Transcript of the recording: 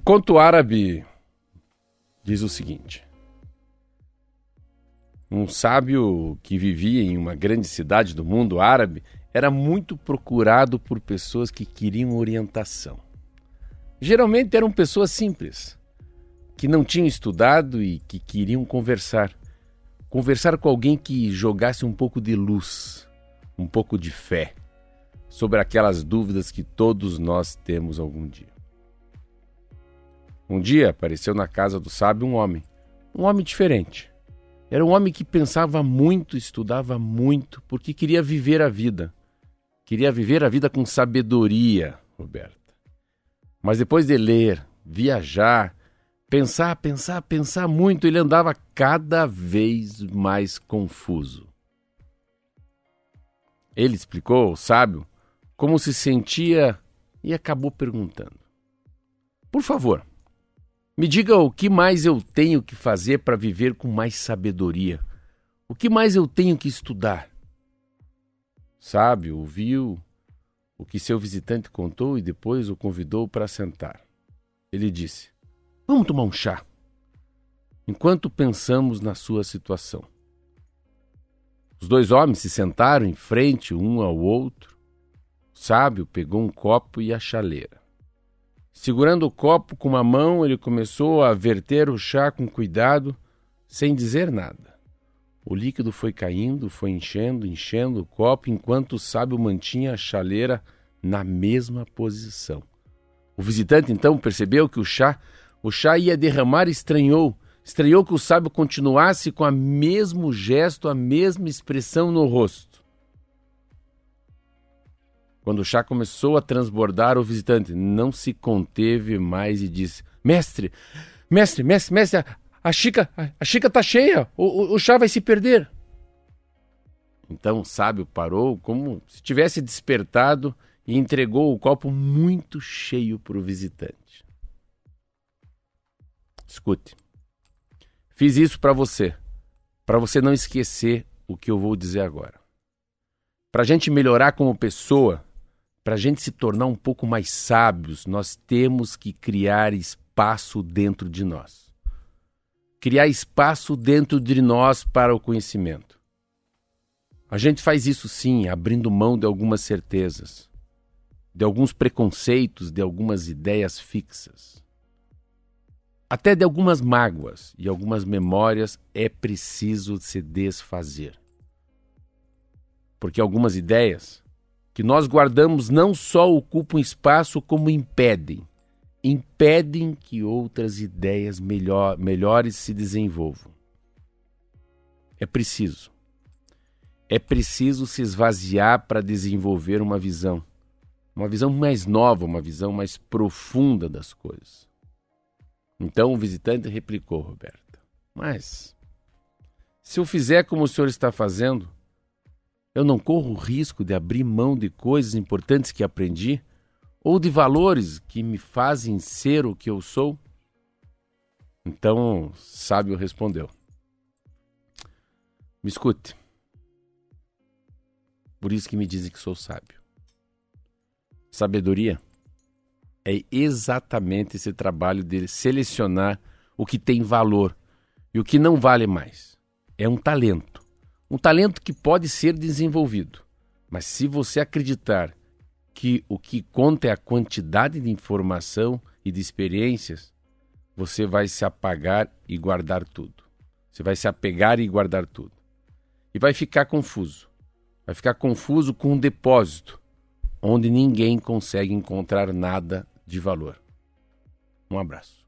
conto árabe diz o seguinte: Um sábio que vivia em uma grande cidade do mundo árabe era muito procurado por pessoas que queriam orientação. Geralmente eram pessoas simples, que não tinham estudado e que queriam conversar. Conversar com alguém que jogasse um pouco de luz, um pouco de fé sobre aquelas dúvidas que todos nós temos algum dia. Um dia apareceu na casa do sábio um homem, um homem diferente. Era um homem que pensava muito, estudava muito, porque queria viver a vida. Queria viver a vida com sabedoria, Roberta. Mas depois de ler, viajar, pensar, pensar, pensar muito, ele andava cada vez mais confuso. Ele explicou ao sábio como se sentia e acabou perguntando: Por favor, me diga o que mais eu tenho que fazer para viver com mais sabedoria. O que mais eu tenho que estudar? Sábio ouviu o que seu visitante contou e depois o convidou para sentar. Ele disse: Vamos tomar um chá. Enquanto pensamos na sua situação. Os dois homens se sentaram em frente um ao outro. O sábio pegou um copo e a chaleira. Segurando o copo com uma mão, ele começou a verter o chá com cuidado, sem dizer nada. O líquido foi caindo, foi enchendo, enchendo o copo, enquanto o sábio mantinha a chaleira na mesma posição. O visitante então percebeu que o chá, o chá ia derramar e estranhou. Estranhou que o sábio continuasse com o mesmo gesto, a mesma expressão no rosto. Quando o chá começou a transbordar, o visitante não se conteve mais e disse: Mestre, mestre, mestre, mestre, a, a xícara a, xícara está cheia, o, o, o chá vai se perder. Então o sábio parou como se tivesse despertado e entregou o copo muito cheio para o visitante. Escute, fiz isso para você, para você não esquecer o que eu vou dizer agora. Para a gente melhorar como pessoa, para a gente se tornar um pouco mais sábios, nós temos que criar espaço dentro de nós. Criar espaço dentro de nós para o conhecimento. A gente faz isso sim, abrindo mão de algumas certezas, de alguns preconceitos, de algumas ideias fixas. Até de algumas mágoas e algumas memórias é preciso se desfazer. Porque algumas ideias que nós guardamos não só ocupam espaço, como impedem. Impedem que outras ideias melhor, melhores se desenvolvam. É preciso. É preciso se esvaziar para desenvolver uma visão. Uma visão mais nova, uma visão mais profunda das coisas. Então o visitante replicou, Roberta: Mas, se eu fizer como o senhor está fazendo, eu não corro o risco de abrir mão de coisas importantes que aprendi ou de valores que me fazem ser o que eu sou? Então, sábio respondeu: Me escute. Por isso que me dizem que sou sábio. Sabedoria é exatamente esse trabalho de selecionar o que tem valor e o que não vale mais. É um talento. Um talento que pode ser desenvolvido, mas se você acreditar que o que conta é a quantidade de informação e de experiências, você vai se apagar e guardar tudo. Você vai se apegar e guardar tudo. E vai ficar confuso. Vai ficar confuso com um depósito onde ninguém consegue encontrar nada de valor. Um abraço.